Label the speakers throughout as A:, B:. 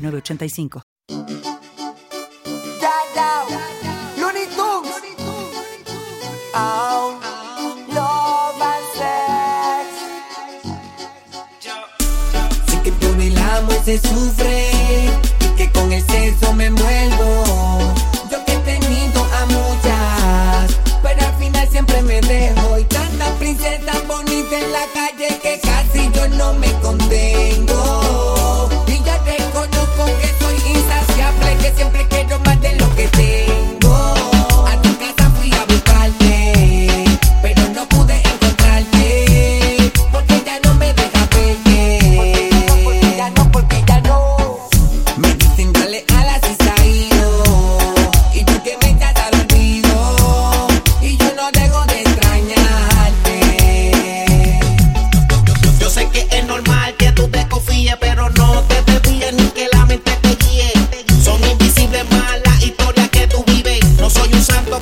A: 985.
B: Ya, ya, Looney Tunes. Oh, love and sex.
C: Sé que por el amor se sufre y que con el sexo me envuelvo. Yo que he tenido a muchas,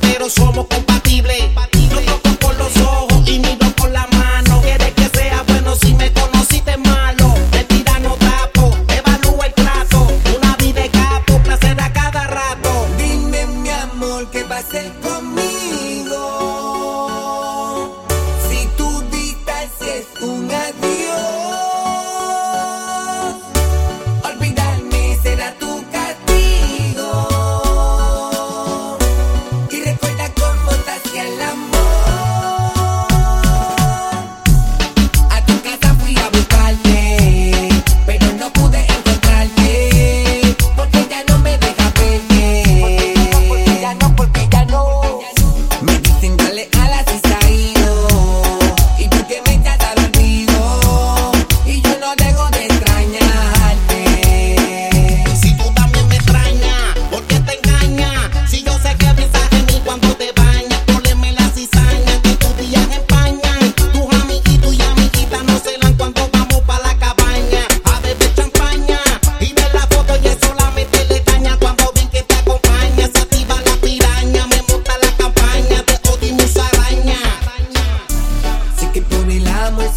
C: pero
D: somos compatibles.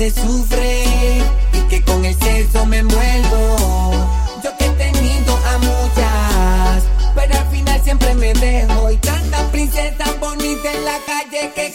C: Se sufre y que con el sexo me envuelvo. Yo que he tenido a muchas, pero al final siempre me dejo. Y tanta princesa bonita en la calle que